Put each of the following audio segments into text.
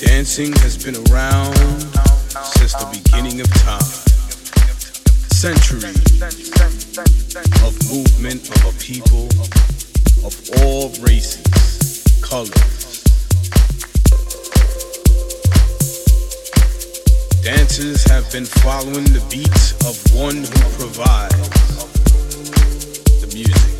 Dancing has been around since the beginning of time. Centuries of movement of a people of all races, colors. Dancers have been following the beats of one who provides the music.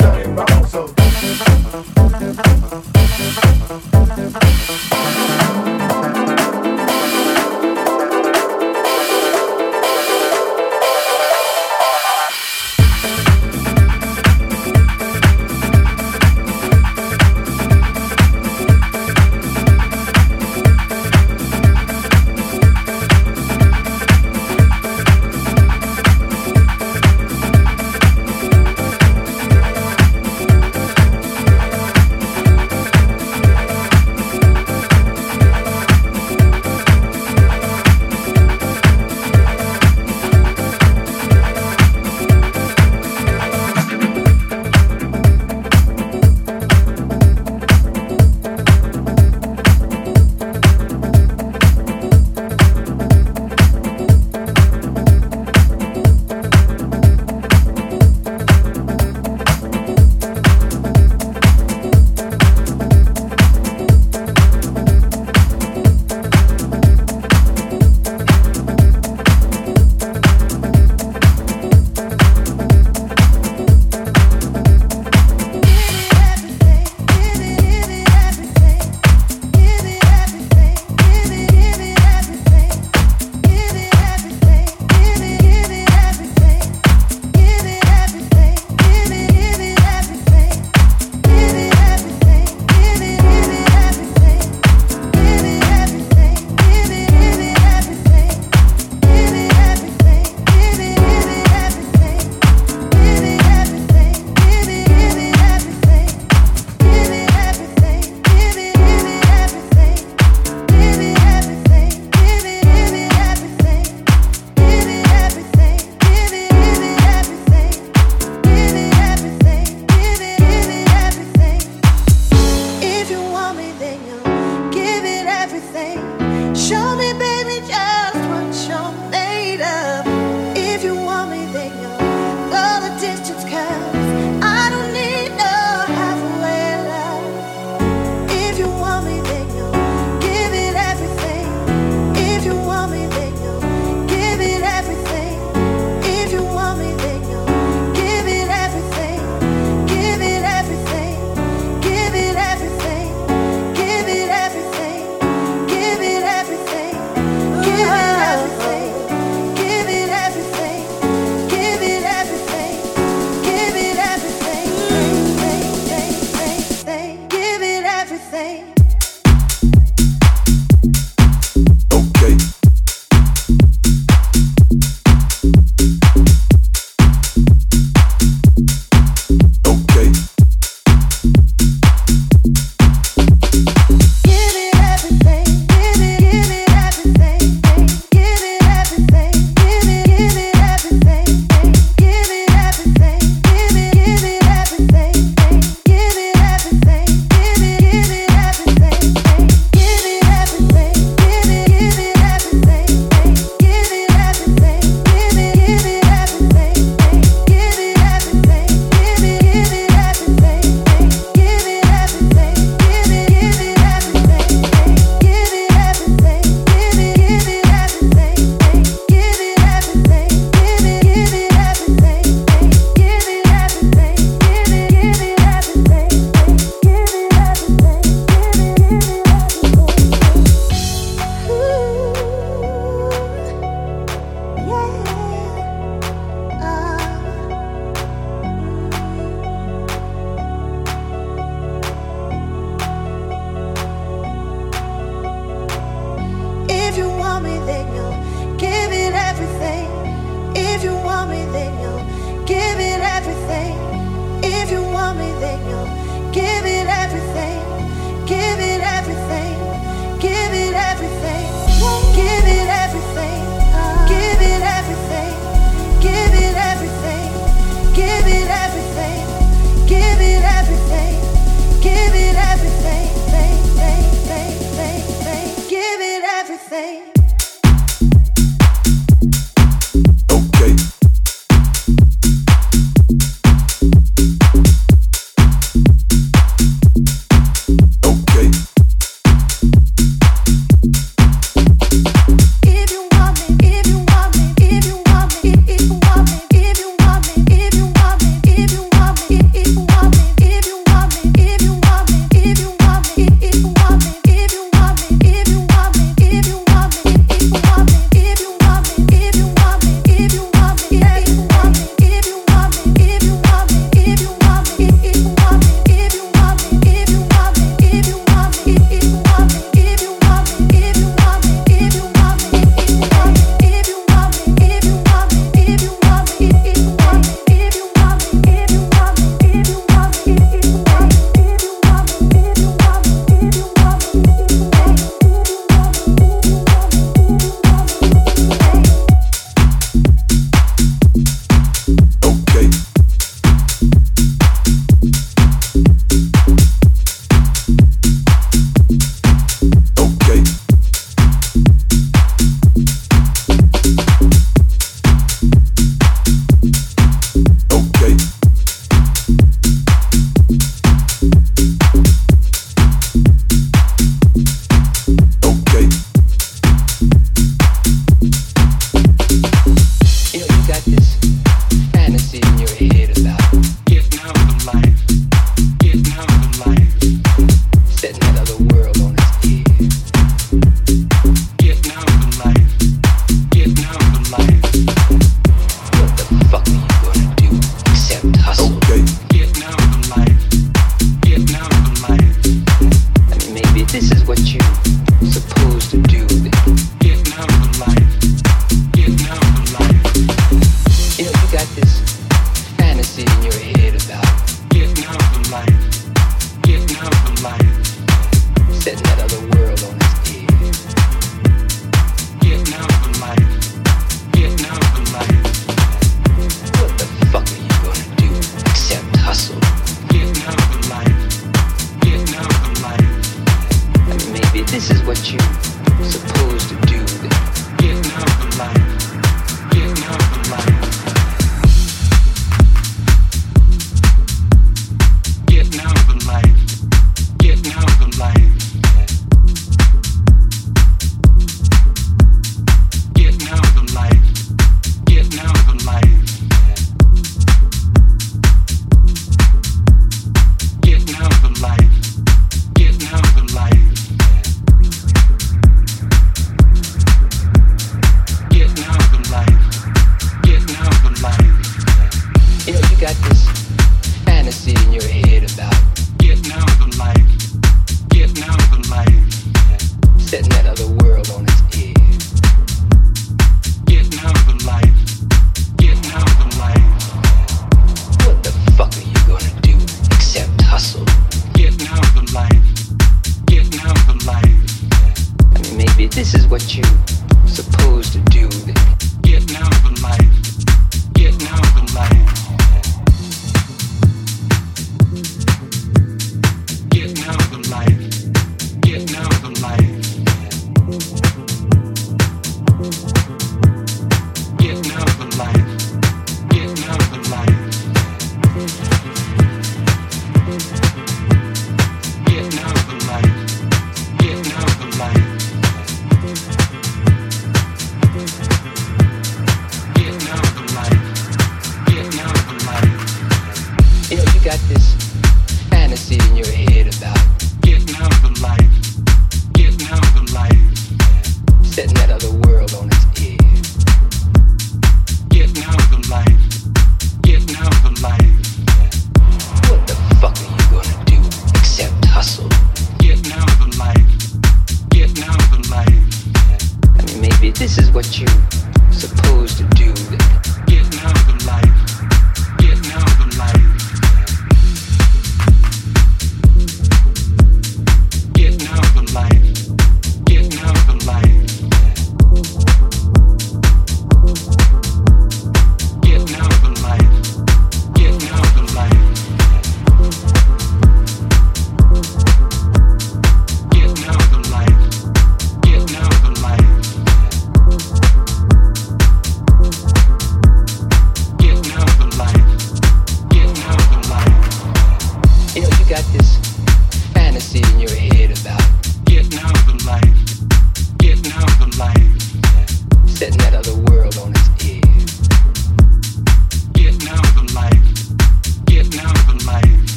see in your head.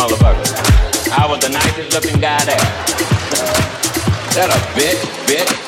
motherfucker. I was the nicest looking guy there. that a bitch, bitch.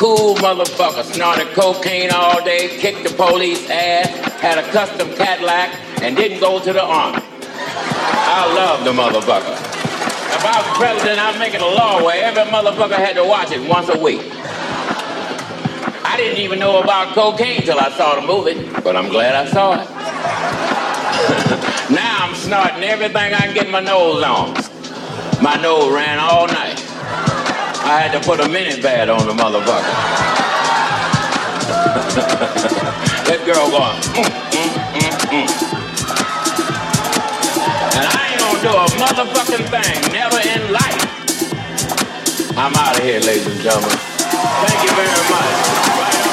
cool motherfucker, snorted cocaine all day, kicked the police ass, had a custom Cadillac, and didn't go to the army. I love the motherfucker. If I was president, I'd make it a law where every motherfucker had to watch it once a week. I didn't even know about cocaine till I saw the movie, but I'm glad I saw it. now I'm snorting everything I can get my nose on. My nose ran all night. I had to put a minute bad on the motherfucker. that girl going, mm, mm, mm, mm, And I ain't gonna do a motherfucking thing, never in life. I'm out of here, ladies and gentlemen. Thank you very much.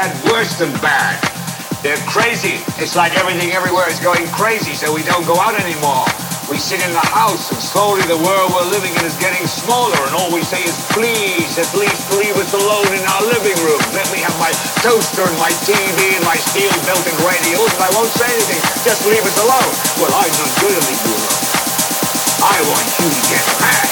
Bad, worse than bad. They're crazy. It's like everything everywhere is going crazy, so we don't go out anymore. We sit in the house, and slowly the world we're living in is getting smaller, and all we say is, please, at least leave us alone in our living room. Let me have my toaster and my TV and my steel-belted radials, and I won't say anything. Just leave us alone. Well, I'm not going to leave you alone. I want you to get mad.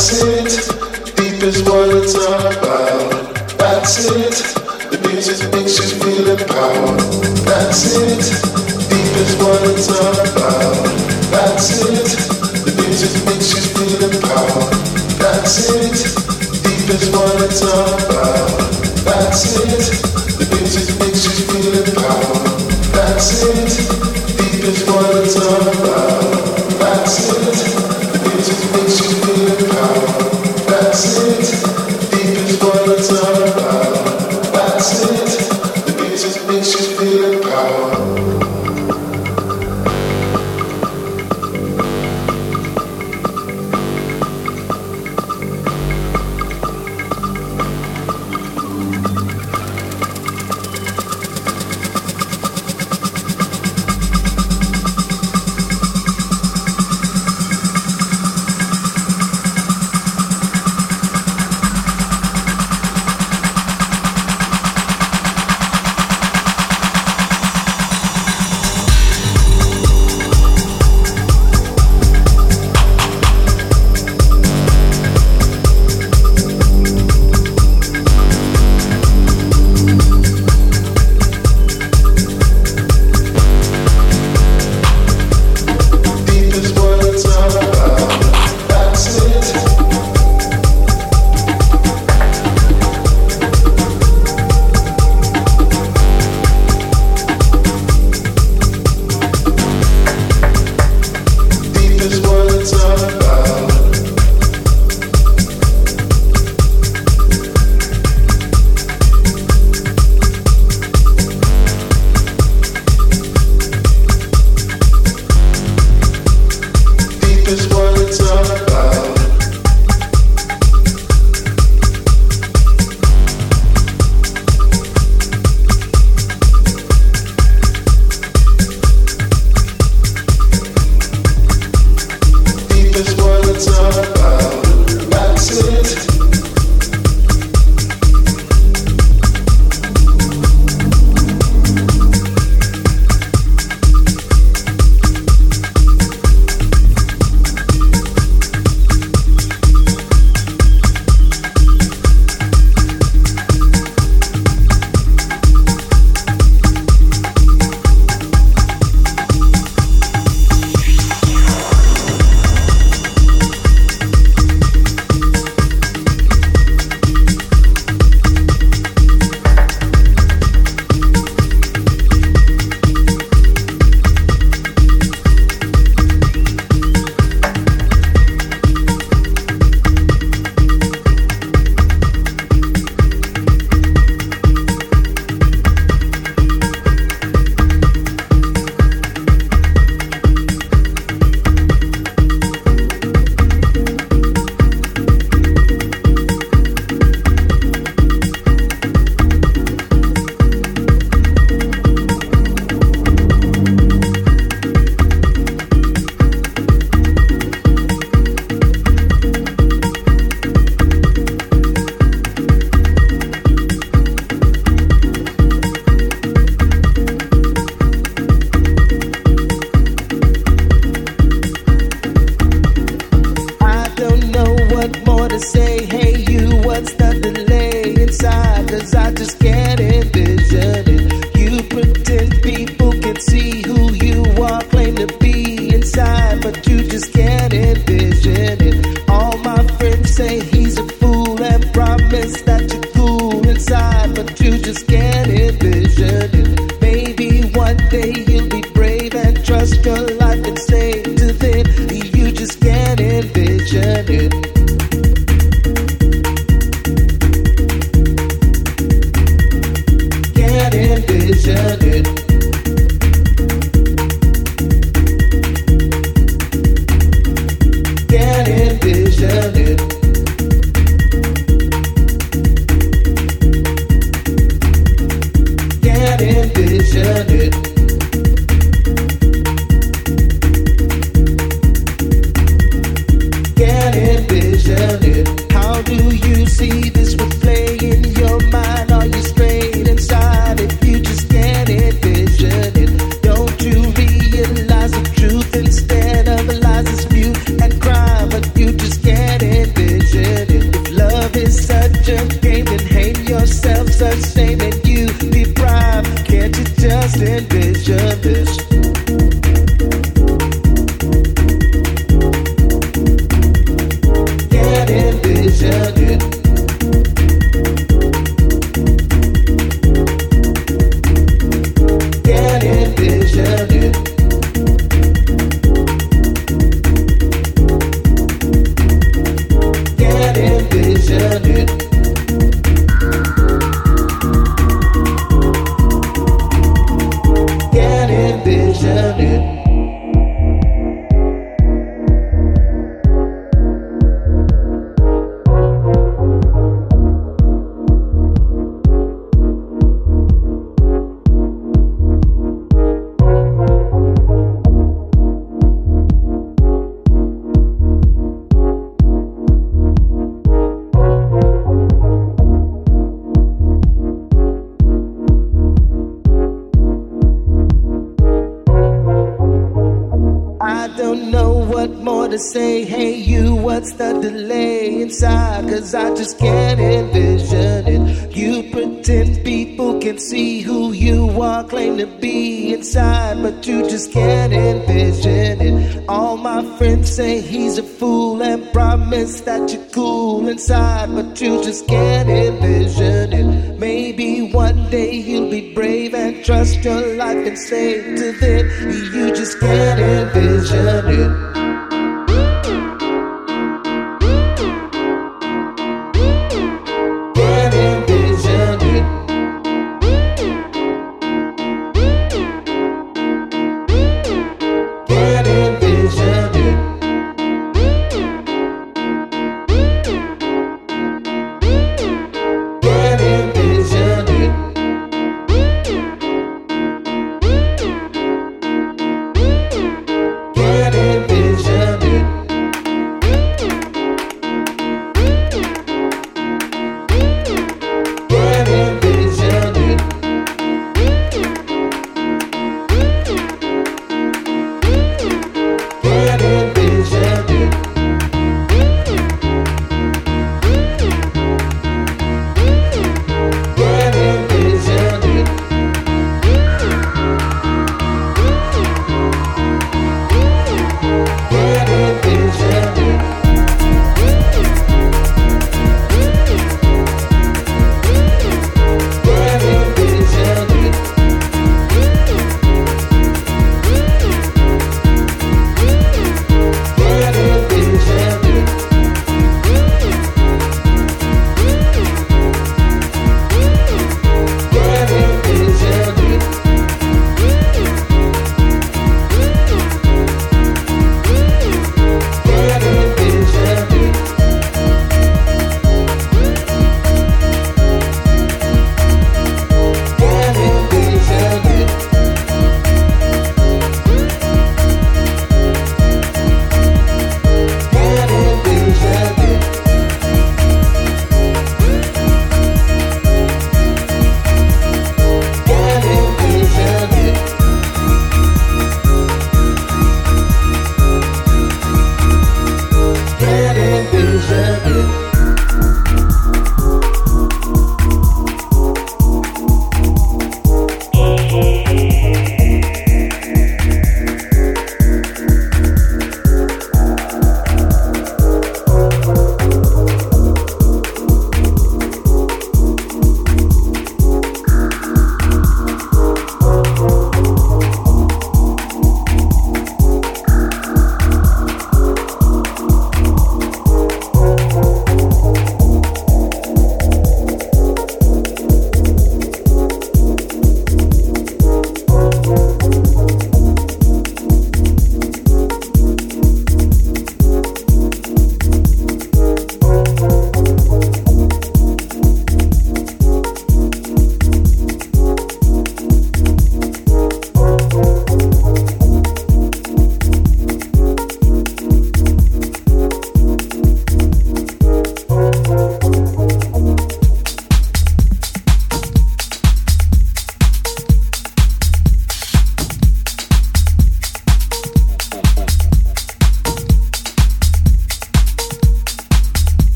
That's it. Deep is what it's about. That's it. The music makes you feel empowered. That's it. Deep is what it's about. That's it. The music makes you feel empowered. That's it. Deep is what it's about. That's it. The music makes you feel empowered. That's it. Deep is what it's about. Say to them,